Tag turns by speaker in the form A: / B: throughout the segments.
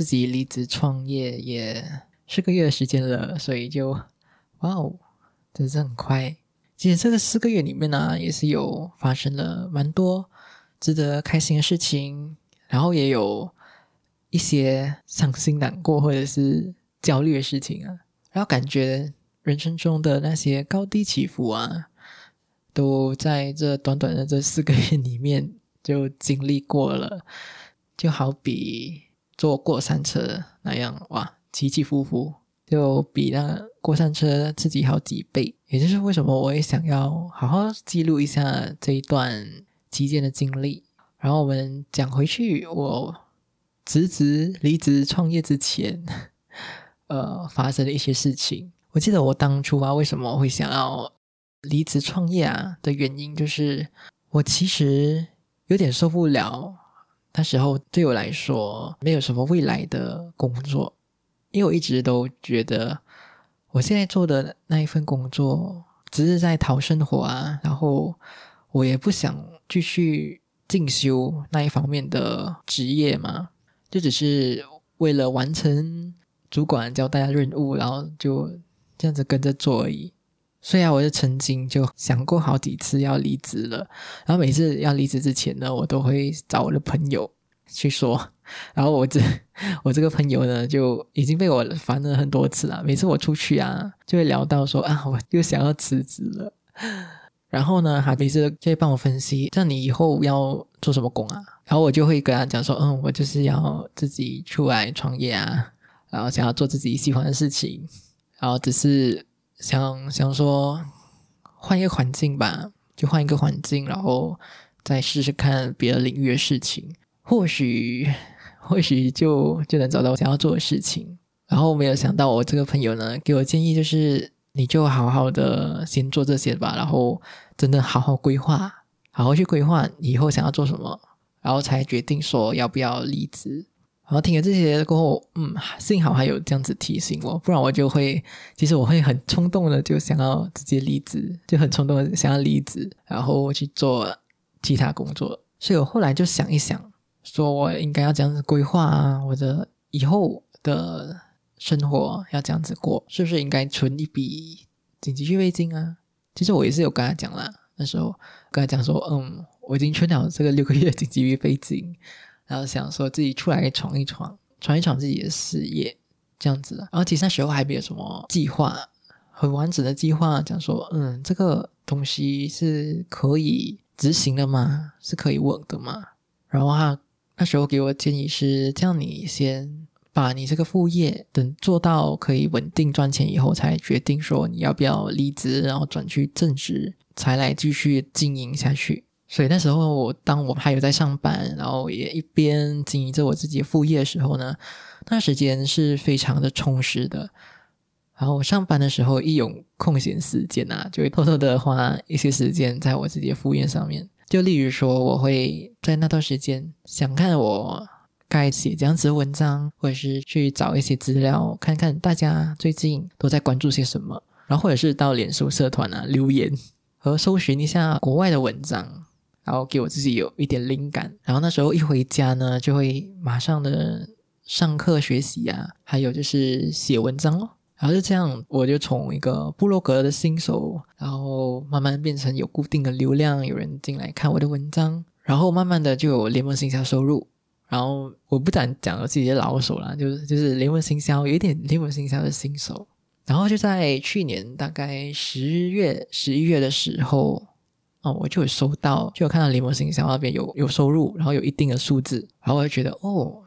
A: 自己离职创业也四个月的时间了，所以就哇哦，真是很快。其实这个四个月里面呢，也是有发生了蛮多值得开心的事情，然后也有一些伤心难过或者是焦虑的事情啊。然后感觉人生中的那些高低起伏啊，都在这短短的这四个月里面。就经历过了，就好比坐过山车那样，哇，起起伏伏，就比那过山车刺激好几倍。也就是为什么我也想要好好记录一下这一段期间的经历。然后我们讲回去，我辞职离职创业之前，呃，发生的一些事情。我记得我当初啊，为什么会想要离职创业啊的原因，就是我其实。有点受不了，那时候对我来说没有什么未来的工作，因为我一直都觉得我现在做的那一份工作只是在讨生活啊，然后我也不想继续进修那一方面的职业嘛，就只是为了完成主管交代的任务，然后就这样子跟着做而已。所以啊，我就曾经就想过好几次要离职了，然后每次要离职之前呢，我都会找我的朋友去说，然后我这 我这个朋友呢，就已经被我烦了很多次了。每次我出去啊，就会聊到说啊，我又想要辞职了。然后呢，他每次就会帮我分析，像你以后要做什么工啊？然后我就会跟他讲说，嗯，我就是要自己出来创业啊，然后想要做自己喜欢的事情，然后只是。想想说换一个环境吧，就换一个环境，然后再试试看别的领域的事情，或许或许就就能找到我想要做的事情。然后没有想到，我这个朋友呢给我建议，就是你就好好的先做这些吧，然后真的好好规划，好好去规划以后想要做什么，然后才决定说要不要离职。然后听了这些过后，嗯，幸好还有这样子提醒我，不然我就会，其实我会很冲动的就想要直接离职，就很冲动的想要离职，然后去做其他工作。所以我后来就想一想，说我应该要这样子规划啊，我的以后的生活要这样子过，是不是应该存一笔紧急预备金啊？其实我也是有跟他讲啦，那时候跟他讲说，嗯，我已经存好这个六个月紧急预备金。然后想说自己出来闯一闯，闯一闯自己的事业，这样子。然后其实那时候还没有什么计划，很完整的计划，讲说，嗯，这个东西是可以执行的吗？是可以稳的吗？然后他那时候给我建议是，这样你先把你这个副业等做到可以稳定赚钱以后，才决定说你要不要离职，然后转去正职，才来继续经营下去。所以那时候，我当我还有在上班，然后也一边经营着我自己副业的时候呢，那时间是非常的充实的。然后我上班的时候，一有空闲时间啊，就会偷偷的花一些时间在我自己的副业上面。就例如说，我会在那段时间想看我该写这样子的文章，或者是去找一些资料，看看大家最近都在关注些什么，然后或者是到脸书社团啊留言和搜寻一下国外的文章。然后给我自己有一点灵感，然后那时候一回家呢，就会马上的上课学习啊，还有就是写文章哦。然后就这样，我就从一个部落格的新手，然后慢慢变成有固定的流量，有人进来看我的文章，然后慢慢的就有联盟行销收入。然后我不敢讲我自己的老手了，就是就是联盟行销有一点联盟行销的新手。然后就在去年大概十月、十一月的时候。哦，我就有收到，就有看到联盟行销那边有有收入，然后有一定的数字，然后我就觉得哦，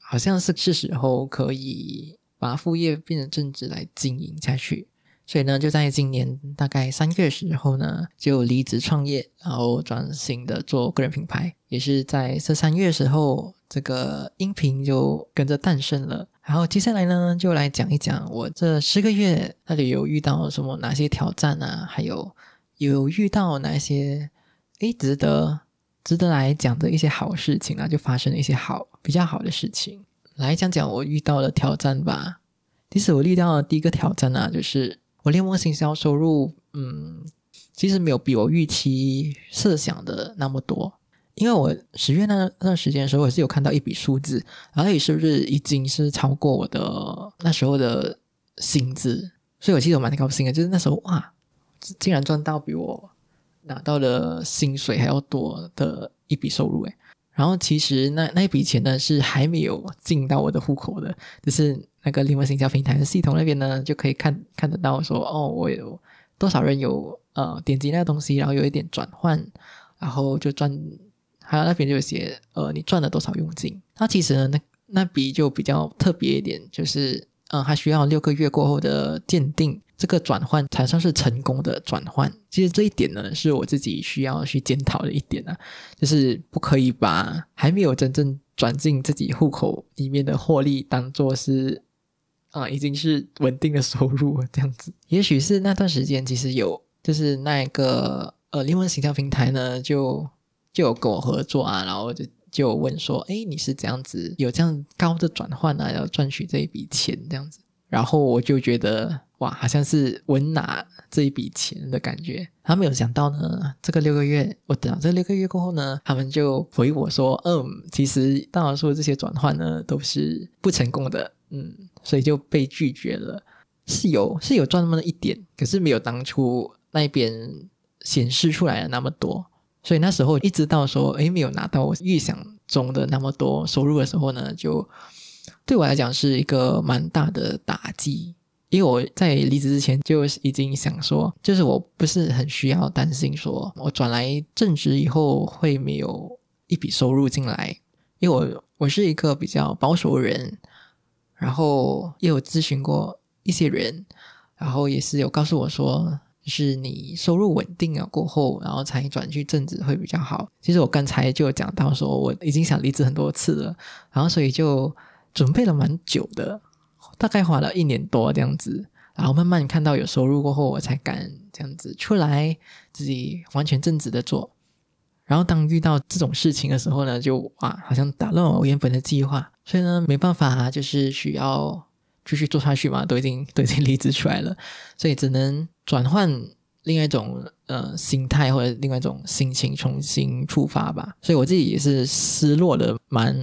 A: 好像是是时候可以把副业变成正职来经营下去。所以呢，就在今年大概三月时候呢，就离职创业，然后转型的做个人品牌。也是在这三月时候，这个音频就跟着诞生了。然后接下来呢，就来讲一讲我这十个月到底有遇到什么哪些挑战啊，还有有遇到哪些诶值得值得来讲的一些好事情啊，就发生了一些好比较好的事情，来讲讲我遇到的挑战吧。其实我遇到的第一个挑战呢，就是。我联盟行销收入，嗯，其实没有比我预期设想的那么多。因为我十月那那段时间的时候，我是有看到一笔数字，然后也是不是已经是超过我的那时候的薪资，所以我其实我蛮高兴的。就是那时候哇，竟然赚到比我拿到的薪水还要多的一笔收入诶。然后其实那那笔钱呢是还没有进到我的户口的，就是那个另外行销平台的系统那边呢就可以看看得到说哦，我有多少人有呃点击那个东西，然后有一点转换，然后就赚，还有那边就写呃你赚了多少佣金。那其实呢那那笔就比较特别一点，就是呃还需要六个月过后的鉴定。这个转换才算是成功的转换。其实这一点呢，是我自己需要去检讨的一点啊，就是不可以把还没有真正转进自己户口里面的获利当做是啊，已经是稳定的收入这样子。也许是那段时间其实有，就是那个呃，灵魂形象平台呢，就就有跟我合作啊，然后就就问说，哎，你是怎样子有这样高的转换啊，要赚取这一笔钱这样子，然后我就觉得。哇，好像是稳拿这一笔钱的感觉。他没有想到呢，这个六个月，我等到这六个月过后呢，他们就回我说：“嗯，其实大多数这些转换呢都是不成功的，嗯，所以就被拒绝了。是有是有赚那么一点，可是没有当初那边显示出来的那么多。所以那时候一直到说，诶，没有拿到我预想中的那么多收入的时候呢，就对我来讲是一个蛮大的打击。”因为我在离职之前就已经想说，就是我不是很需要担心，说我转来正职以后会没有一笔收入进来。因为我我是一个比较保守的人，然后也有咨询过一些人，然后也是有告诉我说，是你收入稳定了过后，然后才转去正职会比较好。其实我刚才就有讲到说，我已经想离职很多次了，然后所以就准备了蛮久的。大概花了一年多这样子，然后慢慢看到有收入过后，我才敢这样子出来自己完全正直的做。然后当遇到这种事情的时候呢，就哇，好像打乱我原本的计划，所以呢没办法，就是需要继续做下去嘛，都已经都已经离职出来了，所以只能转换另外一种呃心态或者另外一种心情重新出发吧。所以我自己也是失落了蛮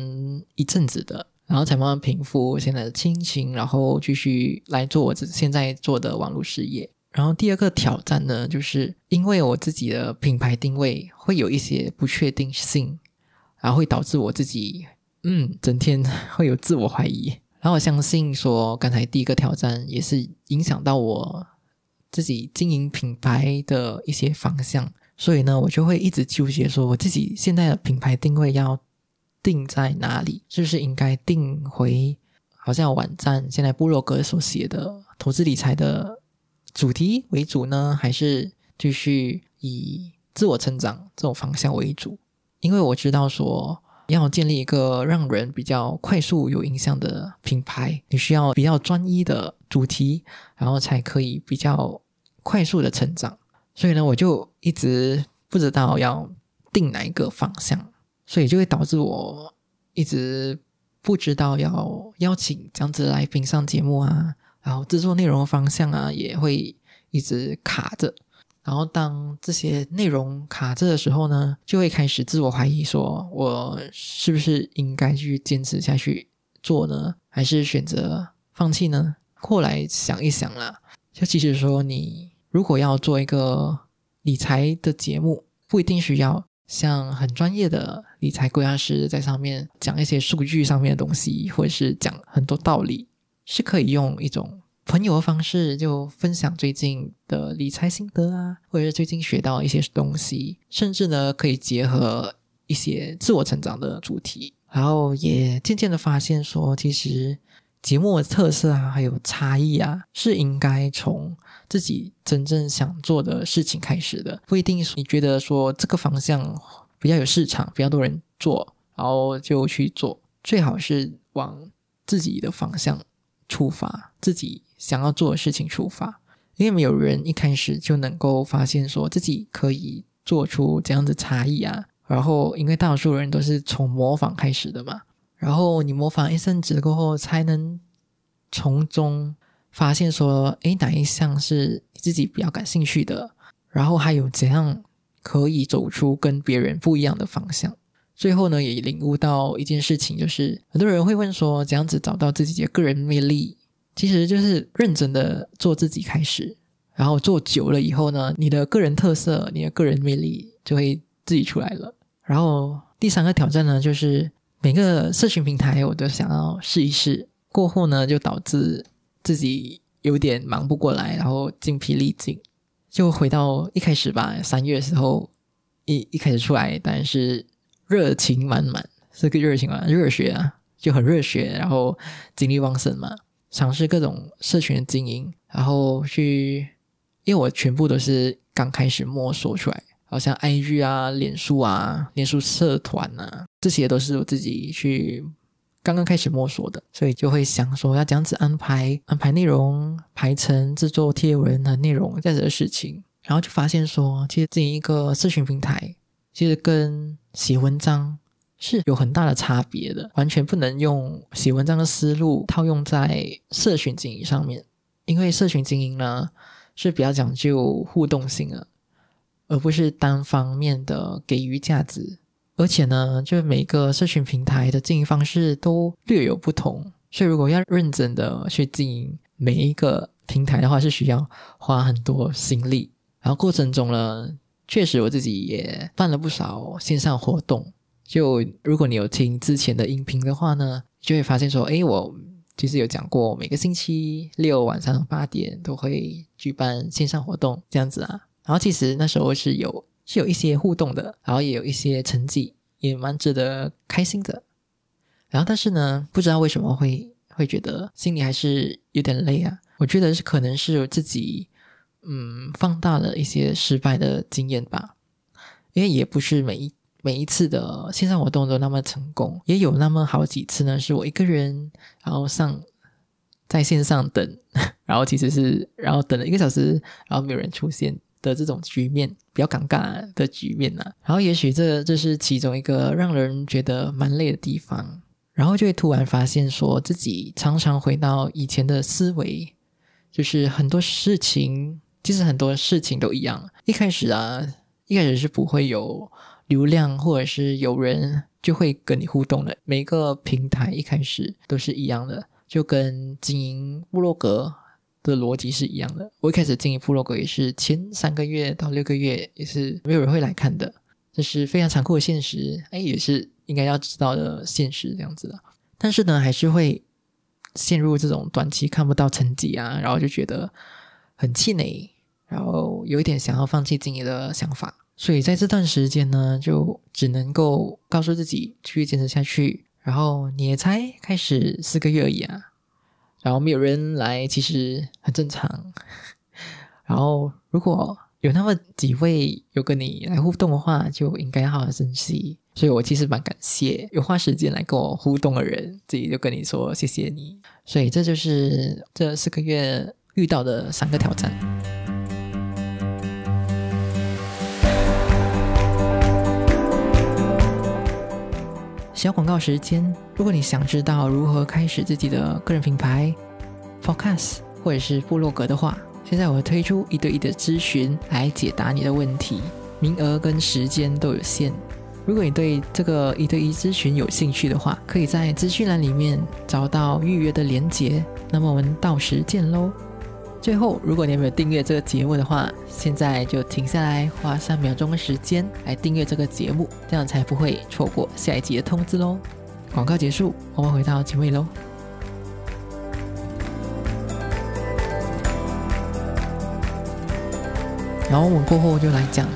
A: 一阵子的。然后才慢慢平复现在的心情，然后继续来做我这现在做的网络事业。然后第二个挑战呢，就是因为我自己的品牌定位会有一些不确定性，然后会导致我自己嗯整天 会有自我怀疑。然后我相信说，刚才第一个挑战也是影响到我自己经营品牌的一些方向，所以呢，我就会一直纠结说，我自己现在的品牌定位要。定在哪里？是不是应该定回好像网站现在部落格所写的投资理财的主题为主呢？还是继续以自我成长这种方向为主？因为我知道说要建立一个让人比较快速有印象的品牌，你需要比较专一的主题，然后才可以比较快速的成长。所以呢，我就一直不知道要定哪一个方向。所以就会导致我一直不知道要邀请这样子来宾上节目啊，然后制作内容的方向啊，也会一直卡着。然后当这些内容卡着的时候呢，就会开始自我怀疑，说我是不是应该去坚持下去做呢，还是选择放弃呢？后来想一想啦，就其实说你如果要做一个理财的节目，不一定需要。像很专业的理财规划师在上面讲一些数据上面的东西，或者是讲很多道理，是可以用一种朋友的方式，就分享最近的理财心得啊，或者是最近学到一些东西，甚至呢可以结合一些自我成长的主题，然后也渐渐的发现说，其实节目的特色啊，还有差异啊，是应该从自己真正想做的事情开始的，不一定是你觉得说这个方向比较有市场，比较多人做，然后就去做。最好是往自己的方向出发，自己想要做的事情出发，因为没有人一开始就能够发现说自己可以做出这样的差异啊。然后，因为大多数人都是从模仿开始的嘛，然后你模仿一阵子过后，才能从中发现说，诶，哪一项是你自己比较感兴趣的，然后还有怎样可以走出跟别人不一样的方向。最后呢，也领悟到一件事情，就是很多人会问说，怎样子找到自己的个人魅力？其实就是认真的做自己开始，然后做久了以后呢，你的个人特色、你的个人魅力就会自己出来了。然后第三个挑战呢，就是每个社群平台我都想要试一试，过后呢，就导致自己有点忙不过来，然后精疲力尽，就回到一开始吧，三月的时候一一开始出来，但是。热情满满，是个热情啊，热血啊，就很热血，然后精力旺盛嘛，尝试各种社群的经营，然后去，因为我全部都是刚开始摸索出来，好像 IG 啊、脸书啊、脸书社团啊，这些都是我自己去刚刚开始摸索的，所以就会想说要这样子安排安排内容、排程、制作贴文和内容这样子的事情，然后就发现说，其实经营一个社群平台。其实跟写文章是有很大的差别的，完全不能用写文章的思路套用在社群经营上面。因为社群经营呢是比较讲究互动性的，而不是单方面的给予价值。而且呢，就每个社群平台的经营方式都略有不同，所以如果要认真的去经营每一个平台的话，是需要花很多心力。然后过程中呢。确实，我自己也办了不少线上活动。就如果你有听之前的音频的话呢，就会发现说，哎，我其实有讲过，每个星期六晚上八点都会举办线上活动这样子啊。然后其实那时候是有是有一些互动的，然后也有一些成绩，也蛮值得开心的。然后但是呢，不知道为什么会会觉得心里还是有点累啊。我觉得是可能是自己。嗯，放大了一些失败的经验吧，因为也不是每一每一次的线上活动都那么成功，也有那么好几次呢，是我一个人，然后上在线上等，然后其实是然后等了一个小时，然后没有人出现的这种局面，比较尴尬的局面呢。然后也许这这是其中一个让人觉得蛮累的地方，然后就会突然发现说自己常常回到以前的思维，就是很多事情。其实很多事情都一样，一开始啊，一开始是不会有流量，或者是有人就会跟你互动的。每个平台一开始都是一样的，就跟经营部落格的逻辑是一样的。我一开始经营部落格也是前三个月到六个月也是没有人会来看的，这是非常残酷的现实。哎，也是应该要知道的现实这样子的。但是呢，还是会陷入这种短期看不到成绩啊，然后就觉得很气馁。然后有一点想要放弃经营的想法，所以在这段时间呢，就只能够告诉自己继续坚持下去。然后你也才开始四个月而已啊，然后没有人来，其实很正常。然后如果有那么几位有跟你来互动的话，就应该好好珍惜。所以我其实蛮感谢有花时间来跟我互动的人，自己就跟你说谢谢你。所以这就是这四个月遇到的三个挑战。小广告时间，如果你想知道如何开始自己的个人品牌、Podcast 或者是部落格的话，现在我会推出一对一的咨询来解答你的问题，名额跟时间都有限。如果你对这个一对一咨询有兴趣的话，可以在资讯栏里面找到预约的连接。那么我们到时见喽！最后，如果你还没有订阅这个节目的话，现在就停下来，花三秒钟的时间来订阅这个节目，这样才不会错过下一集的通知喽。广告结束，我们回到节目里喽。然后我们过后就来讲，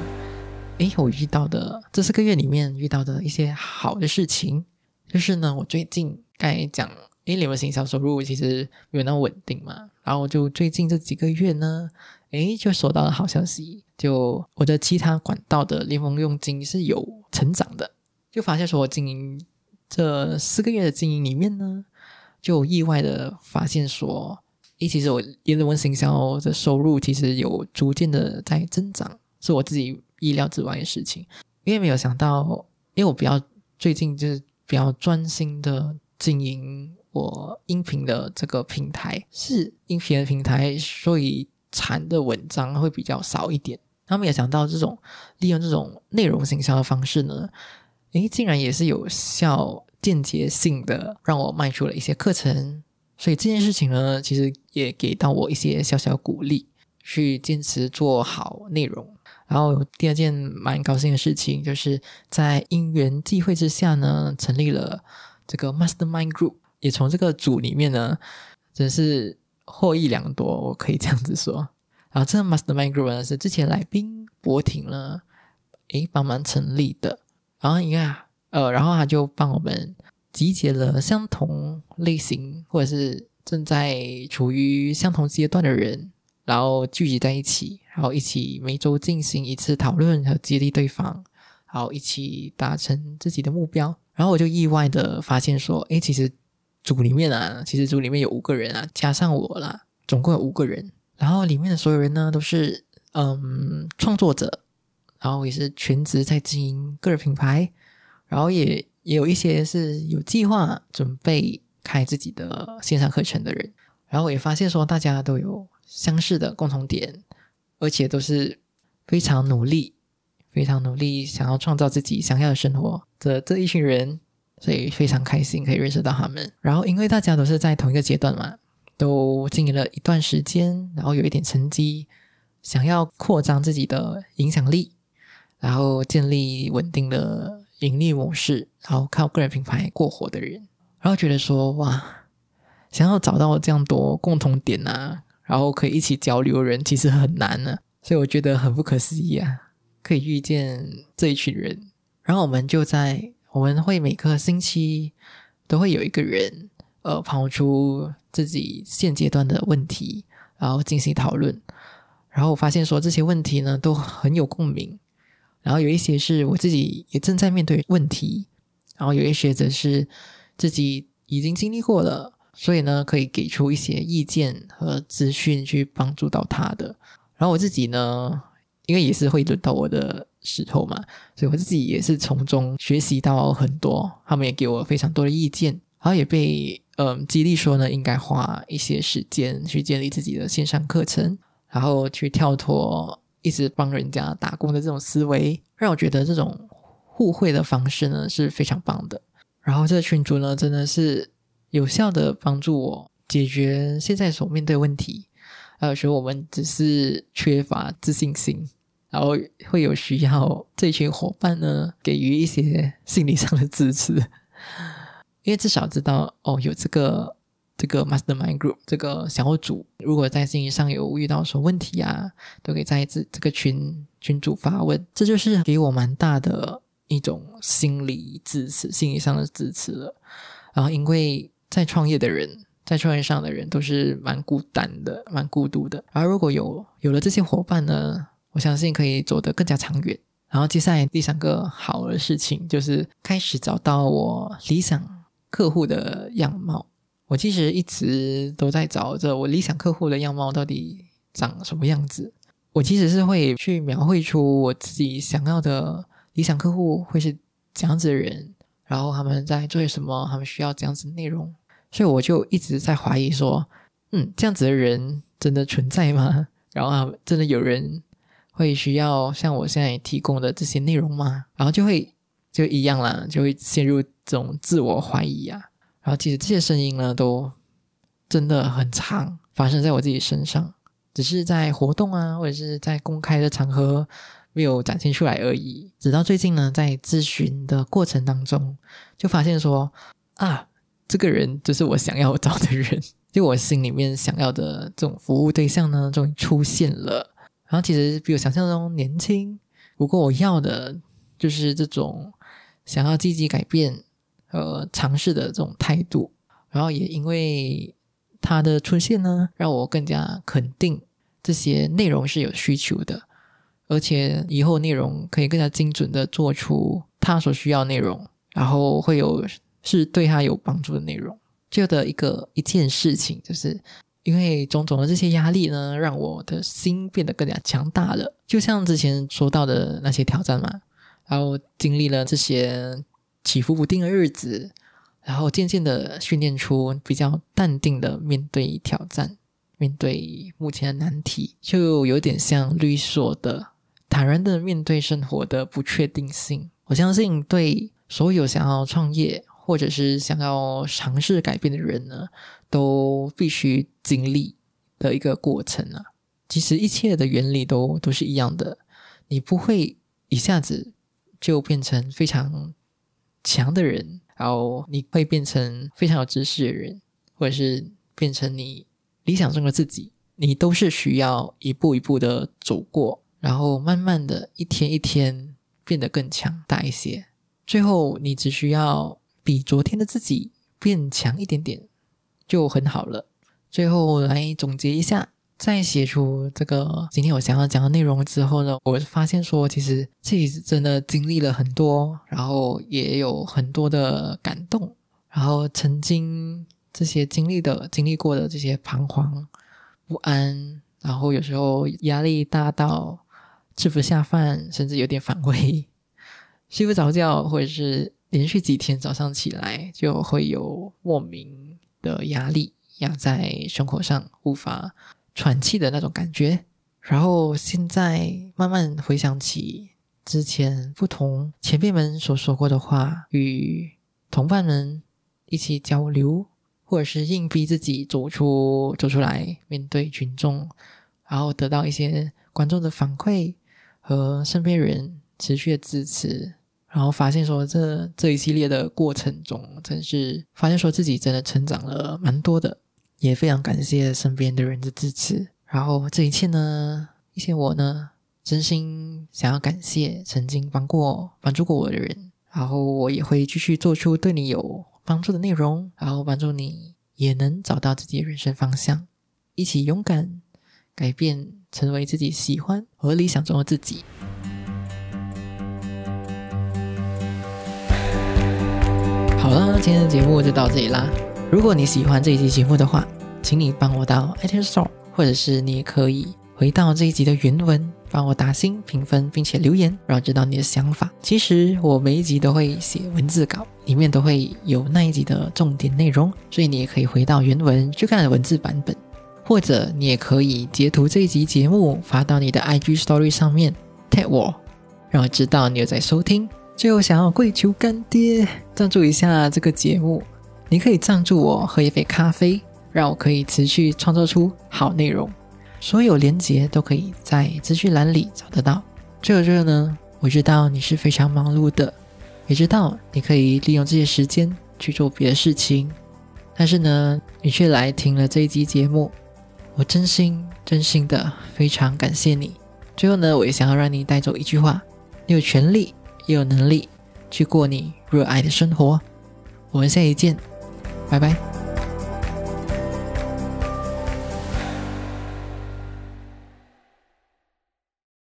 A: 诶，我遇到的这四个月里面遇到的一些好的事情，就是呢，我最近该讲。因为你们行销收入其实没有那么稳定嘛，然后就最近这几个月呢，诶，就收到了好消息，就我的其他管道的联盟佣金是有成长的，就发现说我经营这四个月的经营里面呢，就意外的发现说，诶，其实我联盟行销的收入其实有逐渐的在增长，是我自己意料之外的事情，因为没有想到，因为我比较最近就是比较专心的经营我音频的这个平台，是音频的平台，所以。产的文章会比较少一点，他们也想到这种利用这种内容行销的方式呢，诶，竟然也是有效间接性的让我卖出了一些课程，所以这件事情呢，其实也给到我一些小小鼓励，去坚持做好内容。然后第二件蛮高兴的事情，就是在因缘际会之下呢，成立了这个 Mastermind Group，也从这个组里面呢，真是。获益良多，我可以这样子说。然后这个 Mastermind Group 呢是之前来宾博婷呢，诶帮忙成立的。然后你看，呃，然后他就帮我们集结了相同类型或者是正在处于相同阶段的人，然后聚集在一起，然后一起每周进行一次讨论和激励对方，然后一起达成自己的目标。然后我就意外的发现说，诶，其实。组里面啊，其实组里面有五个人啊，加上我啦，总共有五个人。然后里面的所有人呢，都是嗯创作者，然后也是全职在经营个人品牌，然后也也有一些是有计划准备开自己的线上课程的人。然后我也发现说，大家都有相似的共同点，而且都是非常努力、非常努力，想要创造自己想要的生活的这一群人。所以非常开心可以认识到他们，然后因为大家都是在同一个阶段嘛，都经营了一段时间，然后有一点成绩，想要扩张自己的影响力，然后建立稳定的盈利模式，然后靠个人品牌过活的人，然后觉得说哇，想要找到这样多共同点啊，然后可以一起交流的人其实很难呢，所以我觉得很不可思议啊，可以遇见这一群人，然后我们就在。我们会每个星期都会有一个人，呃，抛出自己现阶段的问题，然后进行讨论。然后我发现说这些问题呢都很有共鸣，然后有一些是我自己也正在面对问题，然后有一些则是自己已经经历过了，所以呢可以给出一些意见和资讯去帮助到他的。然后我自己呢，因为也是会轮到我的。时候嘛，所以我自己也是从中学习到很多，他们也给我非常多的意见，然后也被嗯激励说呢，应该花一些时间去建立自己的线上课程，然后去跳脱一直帮人家打工的这种思维，让我觉得这种互惠的方式呢是非常棒的。然后这个群主呢，真的是有效的帮助我解决现在所面对问题，还有说我们只是缺乏自信心。然后会有需要这群伙伴呢，给予一些心理上的支持，因为至少知道哦，有这个这个 mastermind group 这个小组，如果在经营上有遇到什么问题啊，都可以在这这个群群主发问，这就是给我蛮大的一种心理支持，心理上的支持了。然后，因为在创业的人，在创业上的人都是蛮孤单的，蛮孤独的。而如果有有了这些伙伴呢？我相信可以走得更加长远。然后接下来第三个好的事情就是开始找到我理想客户的样貌。我其实一直都在找着我理想客户的样貌到底长什么样子。我其实是会去描绘出我自己想要的理想客户会是怎样子的人，然后他们在做些什么，他们需要怎样子的内容。所以我就一直在怀疑说，嗯，这样子的人真的存在吗？然后真的有人？会需要像我现在提供的这些内容吗？然后就会就一样啦，就会陷入这种自我怀疑啊。然后其实这些声音呢，都真的很长发生在我自己身上，只是在活动啊，或者是在公开的场合没有展现出来而已。直到最近呢，在咨询的过程当中，就发现说啊，这个人就是我想要找的人，就我心里面想要的这种服务对象呢，终于出现了。然后其实比我想象中年轻，不过我要的就是这种想要积极改变和尝试的这种态度。然后也因为他的出现呢，让我更加肯定这些内容是有需求的，而且以后内容可以更加精准的做出他所需要内容，然后会有是对他有帮助的内容。就的一个一件事情，就是因为种种的这些压力呢，让我的心变得更加强大了。就像之前说到的那些挑战嘛，然后经历了这些起伏不定的日子，然后渐渐的训练出比较淡定的面对挑战，面对目前的难题，就有点像律所的坦然的面对生活的不确定性。我相信对所有想要创业。或者是想要尝试改变的人呢，都必须经历的一个过程啊。其实一切的原理都都是一样的，你不会一下子就变成非常强的人，然后你会变成非常有知识的人，或者是变成你理想中的自己，你都是需要一步一步的走过，然后慢慢的一天一天变得更强大一些，最后你只需要。比昨天的自己变强一点点就很好了。最后来总结一下，在写出这个今天我想要讲的内容之后呢，我发现说，其实自己真的经历了很多，然后也有很多的感动，然后曾经这些经历的、经历过的这些彷徨、不安，然后有时候压力大到吃不下饭，甚至有点反胃，睡不着觉，或者是。连续几天早上起来就会有莫名的压力压在胸口上，无法喘气的那种感觉。然后现在慢慢回想起之前不同前辈们所说过的话，与同伴们一起交流，或者是硬逼自己走出走出来面对群众，然后得到一些观众的反馈和身边人持续的支持。然后发现说，这这一系列的过程中，真是发现说自己真的成长了蛮多的，也非常感谢身边的人的支持。然后这一切呢，一些我呢，真心想要感谢曾经帮过、帮助过我的人。然后我也会继续做出对你有帮助的内容，然后帮助你也能找到自己的人生方向，一起勇敢改变，成为自己喜欢和理想中的自己。好了，今天的节目就到这里啦。如果你喜欢这一期节目的话，请你帮我到 iTunes Store，或者是你也可以回到这一集的原文，帮我打星评分，并且留言，让我知道你的想法。其实我每一集都会写文字稿，里面都会有那一集的重点内容，所以你也可以回到原文去看文字版本，或者你也可以截图这一集节目发到你的 IG Story 上面，tag 我，让我知道你有在收听。最后，想要跪求干爹赞助一下这个节目，你可以赞助我喝一杯咖啡，让我可以持续创作出好内容。所有连结都可以在资讯栏里找得到。最后，最后呢，我知道你是非常忙碌的，也知道你可以利用这些时间去做别的事情，但是呢，你却来听了这一集节目，我真心真心的非常感谢你。最后呢，我也想要让你带走一句话：你有权利。也有能力去过你热爱的生活。我们下一见，拜拜。